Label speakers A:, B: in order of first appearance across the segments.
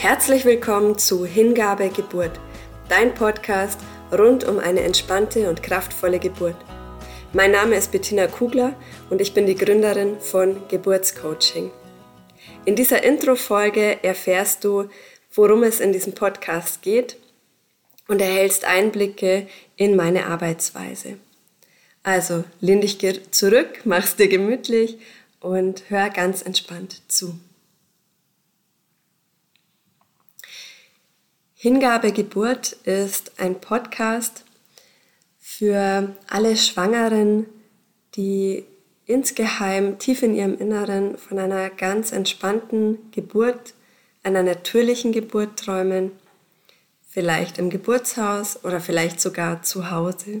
A: Herzlich willkommen zu Hingabe Geburt, dein Podcast rund um eine entspannte und kraftvolle Geburt. Mein Name ist Bettina Kugler und ich bin die Gründerin von Geburtscoaching. In dieser Intro-Folge erfährst du, worum es in diesem Podcast geht und erhältst Einblicke in meine Arbeitsweise. Also lehn dich zurück, mach's dir gemütlich und hör ganz entspannt zu. Hingabe Geburt ist ein Podcast für alle Schwangeren, die insgeheim tief in ihrem Inneren von einer ganz entspannten Geburt, einer natürlichen Geburt träumen, vielleicht im Geburtshaus oder vielleicht sogar zu Hause.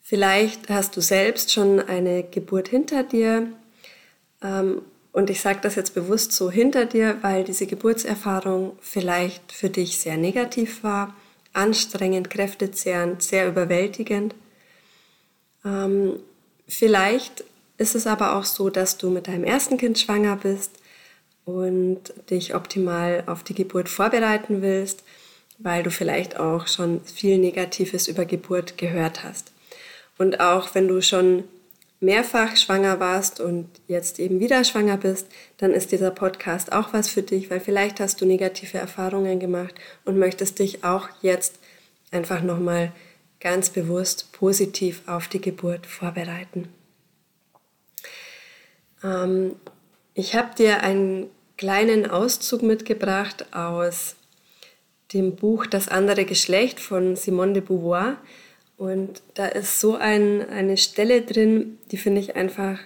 A: Vielleicht hast du selbst schon eine Geburt hinter dir ähm, und ich sage das jetzt bewusst so hinter dir, weil diese Geburtserfahrung vielleicht für dich sehr negativ war, anstrengend, kräftezehrend, sehr überwältigend. Ähm, vielleicht ist es aber auch so, dass du mit deinem ersten Kind schwanger bist und dich optimal auf die Geburt vorbereiten willst, weil du vielleicht auch schon viel Negatives über Geburt gehört hast. Und auch wenn du schon mehrfach schwanger warst und jetzt eben wieder schwanger bist, dann ist dieser Podcast auch was für dich, weil vielleicht hast du negative Erfahrungen gemacht und möchtest dich auch jetzt einfach nochmal ganz bewusst positiv auf die Geburt vorbereiten. Ähm, ich habe dir einen kleinen Auszug mitgebracht aus dem Buch Das andere Geschlecht von Simone de Beauvoir. Und da ist so ein, eine Stelle drin, die finde ich einfach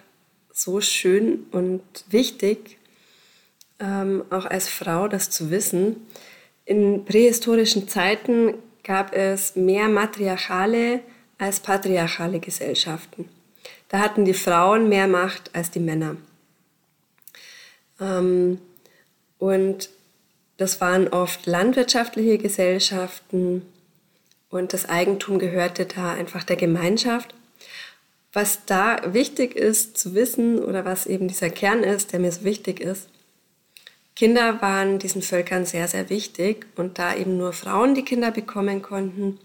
A: so schön und wichtig, ähm, auch als Frau das zu wissen. In prähistorischen Zeiten gab es mehr matriarchale als patriarchale Gesellschaften. Da hatten die Frauen mehr Macht als die Männer. Ähm, und das waren oft landwirtschaftliche Gesellschaften, und das Eigentum gehörte da einfach der Gemeinschaft. Was da wichtig ist zu wissen oder was eben dieser Kern ist, der mir so wichtig ist, Kinder waren diesen Völkern sehr, sehr wichtig und da eben nur Frauen die Kinder bekommen konnten,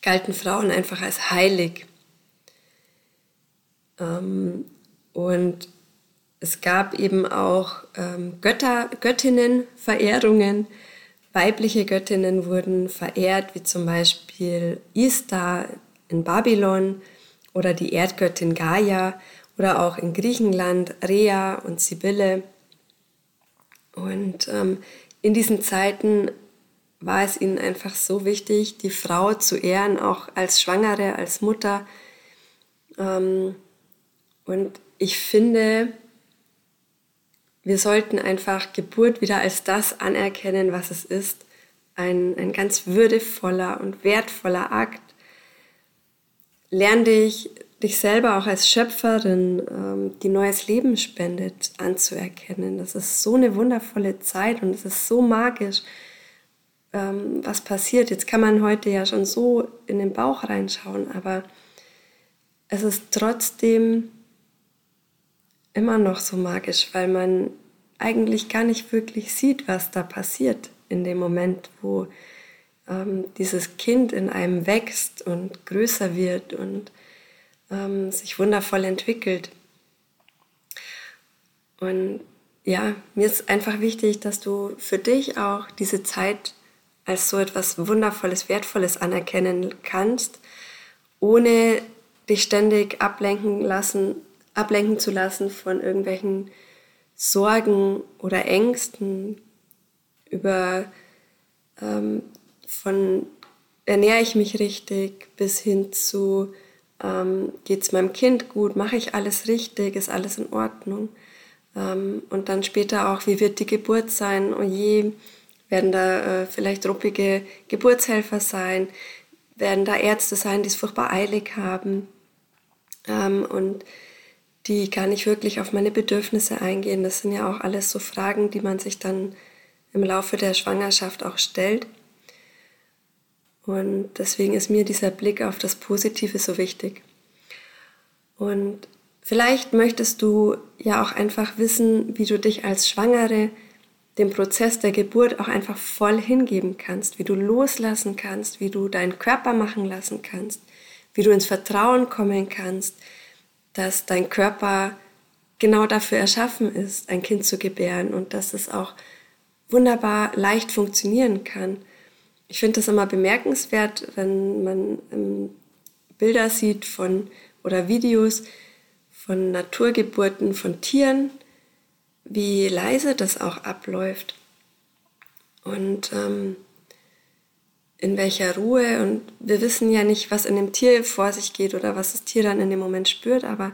A: galten Frauen einfach als heilig. Ähm, und es gab eben auch ähm, Götter, Göttinnen, Verehrungen, Weibliche Göttinnen wurden verehrt, wie zum Beispiel Istar in Babylon oder die Erdgöttin Gaia oder auch in Griechenland Rhea und Sibylle. Und ähm, in diesen Zeiten war es ihnen einfach so wichtig, die Frau zu ehren, auch als Schwangere, als Mutter. Ähm, und ich finde, wir sollten einfach Geburt wieder als das anerkennen, was es ist. Ein, ein ganz würdevoller und wertvoller Akt. Lern dich, dich selber auch als Schöpferin, ähm, die neues Leben spendet, anzuerkennen. Das ist so eine wundervolle Zeit und es ist so magisch, ähm, was passiert. Jetzt kann man heute ja schon so in den Bauch reinschauen, aber es ist trotzdem immer noch so magisch, weil man eigentlich gar nicht wirklich sieht, was da passiert in dem Moment, wo ähm, dieses Kind in einem wächst und größer wird und ähm, sich wundervoll entwickelt. Und ja, mir ist einfach wichtig, dass du für dich auch diese Zeit als so etwas Wundervolles, Wertvolles anerkennen kannst, ohne dich ständig ablenken lassen ablenken zu lassen von irgendwelchen Sorgen oder Ängsten über ähm, von ernähre ich mich richtig bis hin zu ähm, geht es meinem Kind gut, mache ich alles richtig, ist alles in Ordnung. Ähm, und dann später auch, wie wird die Geburt sein? Oh je, werden da äh, vielleicht ruppige Geburtshelfer sein? Werden da Ärzte sein, die es furchtbar eilig haben? Ähm, und die gar nicht wirklich auf meine Bedürfnisse eingehen. Das sind ja auch alles so Fragen, die man sich dann im Laufe der Schwangerschaft auch stellt. Und deswegen ist mir dieser Blick auf das Positive so wichtig. Und vielleicht möchtest du ja auch einfach wissen, wie du dich als Schwangere dem Prozess der Geburt auch einfach voll hingeben kannst, wie du loslassen kannst, wie du deinen Körper machen lassen kannst, wie du ins Vertrauen kommen kannst, dass dein Körper genau dafür erschaffen ist, ein Kind zu gebären und dass es auch wunderbar leicht funktionieren kann. Ich finde das immer bemerkenswert, wenn man ähm, Bilder sieht von oder Videos von Naturgeburten von Tieren, wie leise das auch abläuft und ähm, in welcher Ruhe. Und wir wissen ja nicht, was in dem Tier vor sich geht oder was das Tier dann in dem Moment spürt, aber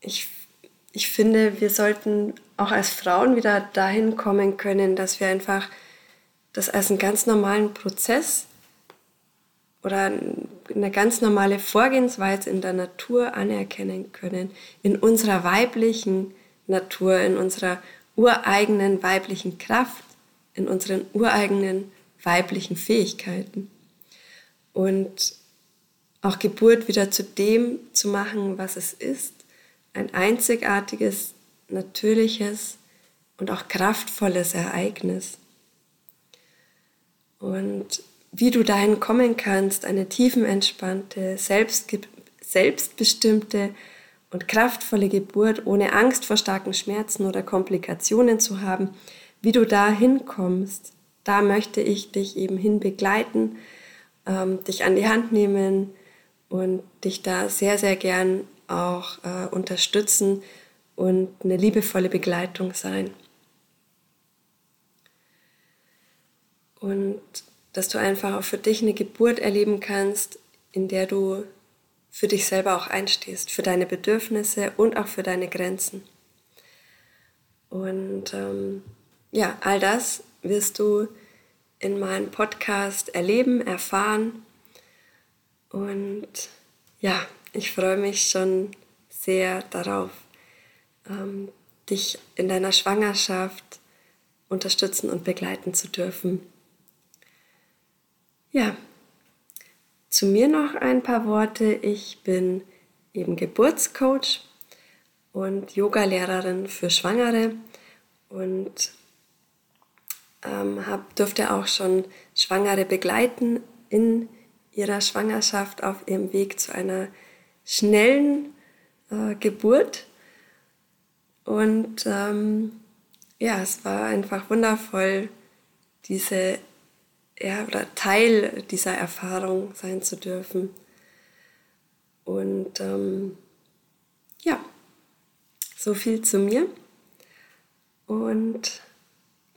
A: ich, ich finde, wir sollten auch als Frauen wieder dahin kommen können, dass wir einfach das als einen ganz normalen Prozess oder eine ganz normale Vorgehensweise in der Natur anerkennen können, in unserer weiblichen Natur, in unserer ureigenen weiblichen Kraft, in unseren ureigenen weiblichen Fähigkeiten. Und auch Geburt wieder zu dem zu machen, was es ist, ein einzigartiges, natürliches und auch kraftvolles Ereignis. Und wie du dahin kommen kannst, eine tiefenentspannte, selbstbestimmte und kraftvolle Geburt ohne Angst vor starken Schmerzen oder Komplikationen zu haben, wie du da hinkommst, da möchte ich dich eben hin begleiten, ähm, dich an die Hand nehmen und dich da sehr, sehr gern auch äh, unterstützen und eine liebevolle Begleitung sein. Und dass du einfach auch für dich eine Geburt erleben kannst, in der du für dich selber auch einstehst, für deine Bedürfnisse und auch für deine Grenzen. Und ähm, ja, all das wirst du in meinem Podcast erleben, erfahren. Und ja, ich freue mich schon sehr darauf, ähm, dich in deiner Schwangerschaft unterstützen und begleiten zu dürfen. Ja, zu mir noch ein paar Worte. Ich bin eben Geburtscoach und Yogalehrerin für Schwangere und ähm, hab, durfte auch schon Schwangere begleiten in ihrer Schwangerschaft auf ihrem Weg zu einer schnellen äh, Geburt. Und ähm, ja, es war einfach wundervoll, diese ja, oder Teil dieser Erfahrung sein zu dürfen. Und ähm, ja, so viel zu mir. Und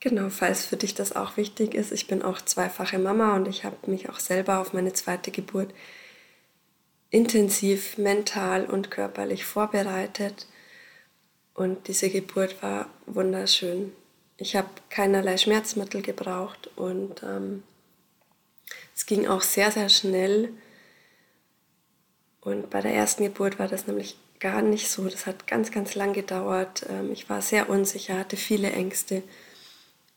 A: genau, falls für dich das auch wichtig ist, ich bin auch zweifache Mama und ich habe mich auch selber auf meine zweite Geburt intensiv mental und körperlich vorbereitet. Und diese Geburt war wunderschön. Ich habe keinerlei Schmerzmittel gebraucht und ähm, es ging auch sehr, sehr schnell. Und bei der ersten Geburt war das nämlich gar nicht so. Das hat ganz, ganz lang gedauert. Ähm, ich war sehr unsicher, hatte viele Ängste.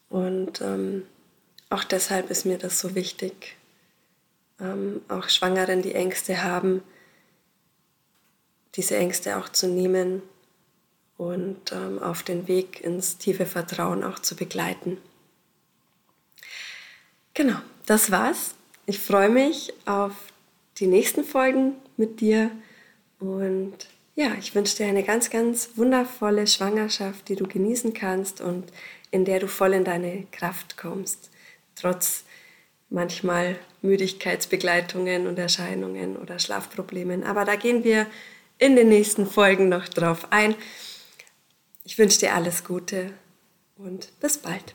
A: Und ähm, auch deshalb ist mir das so wichtig, ähm, auch Schwangeren, die Ängste haben, diese Ängste auch zu nehmen und ähm, auf den Weg ins tiefe Vertrauen auch zu begleiten. Genau, das war's. Ich freue mich auf die nächsten Folgen mit dir und ja, ich wünsche dir eine ganz, ganz wundervolle Schwangerschaft, die du genießen kannst und in der du voll in deine Kraft kommst, trotz manchmal Müdigkeitsbegleitungen und Erscheinungen oder Schlafproblemen. Aber da gehen wir in den nächsten Folgen noch drauf ein. Ich wünsche dir alles Gute und bis bald.